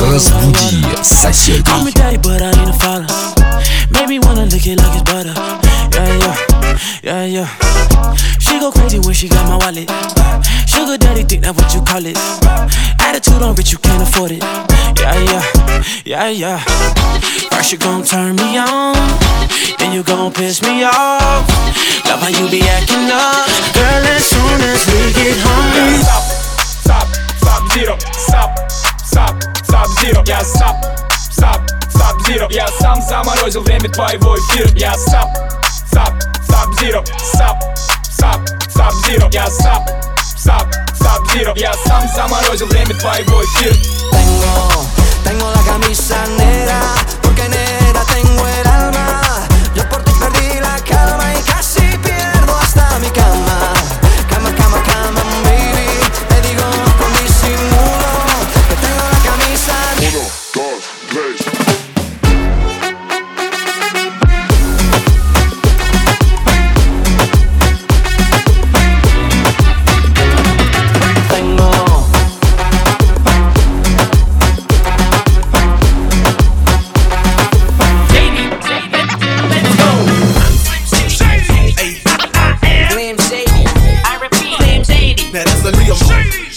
Разбуди соседей. Call me daddy, but I ain't a father. Make me wanna lick it like it's butter. Yeah, yeah, yeah, yeah. She go crazy when she got my wallet. Sugar daddy, think that what you call it. Attitude on rich, you can't afford it. Yeah, yeah, yeah, yeah. First you gon' turn me on, then you gon' piss me off. Love how you be acting up, girl. As soon as we get home. Stop, stop, stop, zero. Stop, stop, stop, zero. Я stop, stop, stop, zero. Я сам заморозил время твоего эфира. Я stop, stop, stop, zero. Stop, stop, stop, zero. Я stop, stop, stop, zero. Я сам заморозил время твоего эфира. Tengo, tengo la camisa Now that's a Leo.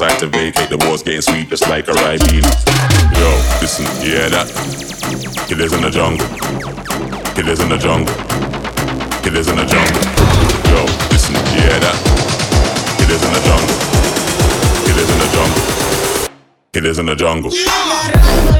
Decide to vacate. The war's getting sweet just like a Ribena. Yo, listen, you hear that? Killers in the jungle. Killers in the jungle. Killers in the jungle. Yo, listen, you hear that? Killers in the jungle. Killers in the jungle. Killers in the jungle.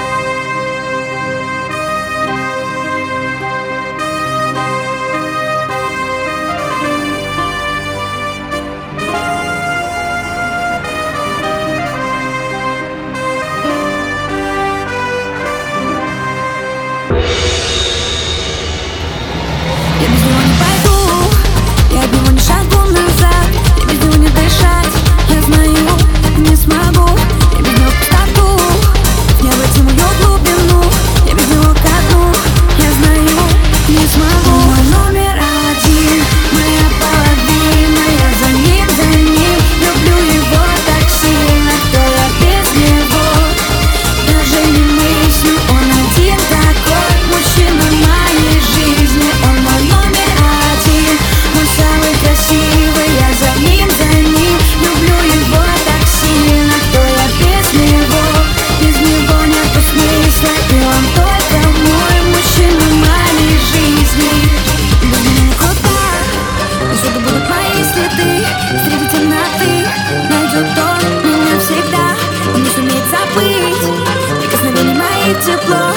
могу to blow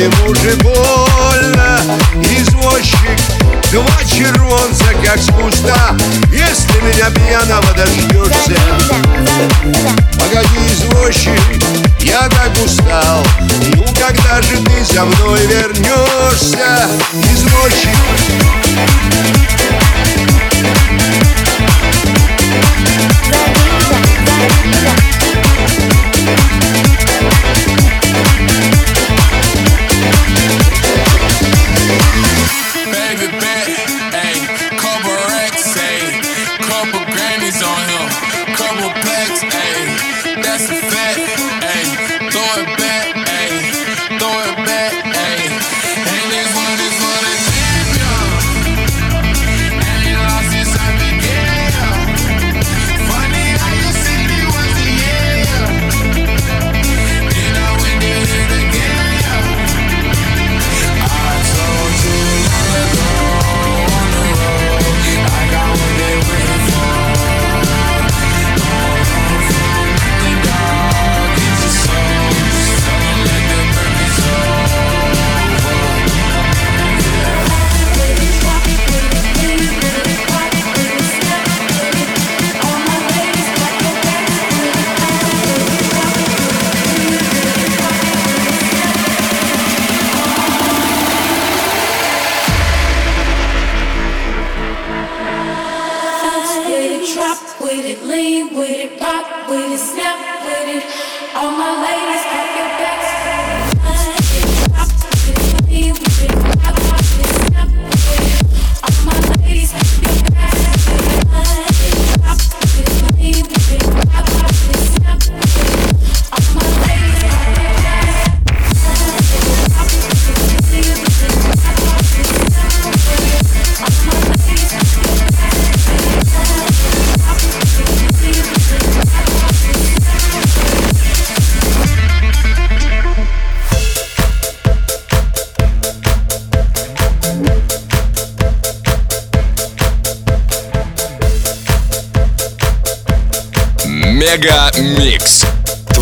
Ему же больно, извозчик Два червонца, как с Если меня пьяного дождешься. Погоди, извозчик, я так устал. Ну, когда же ты за мной вернешься, извозчик? Thank you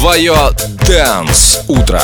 твое Dance Утро.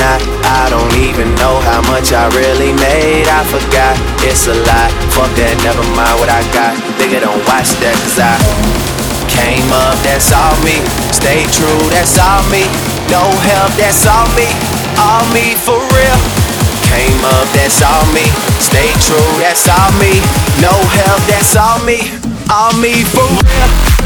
not. I don't even know how much I really made. I forgot, it's a lot. Fuck that, never mind what I got. Nigga, don't watch that, cause I came up, that's all me. Stay true, that's all me. No help, that's all me. All me for real. Came up, that's all me. Stay true, that's all me. No help, that's all me. All me for real.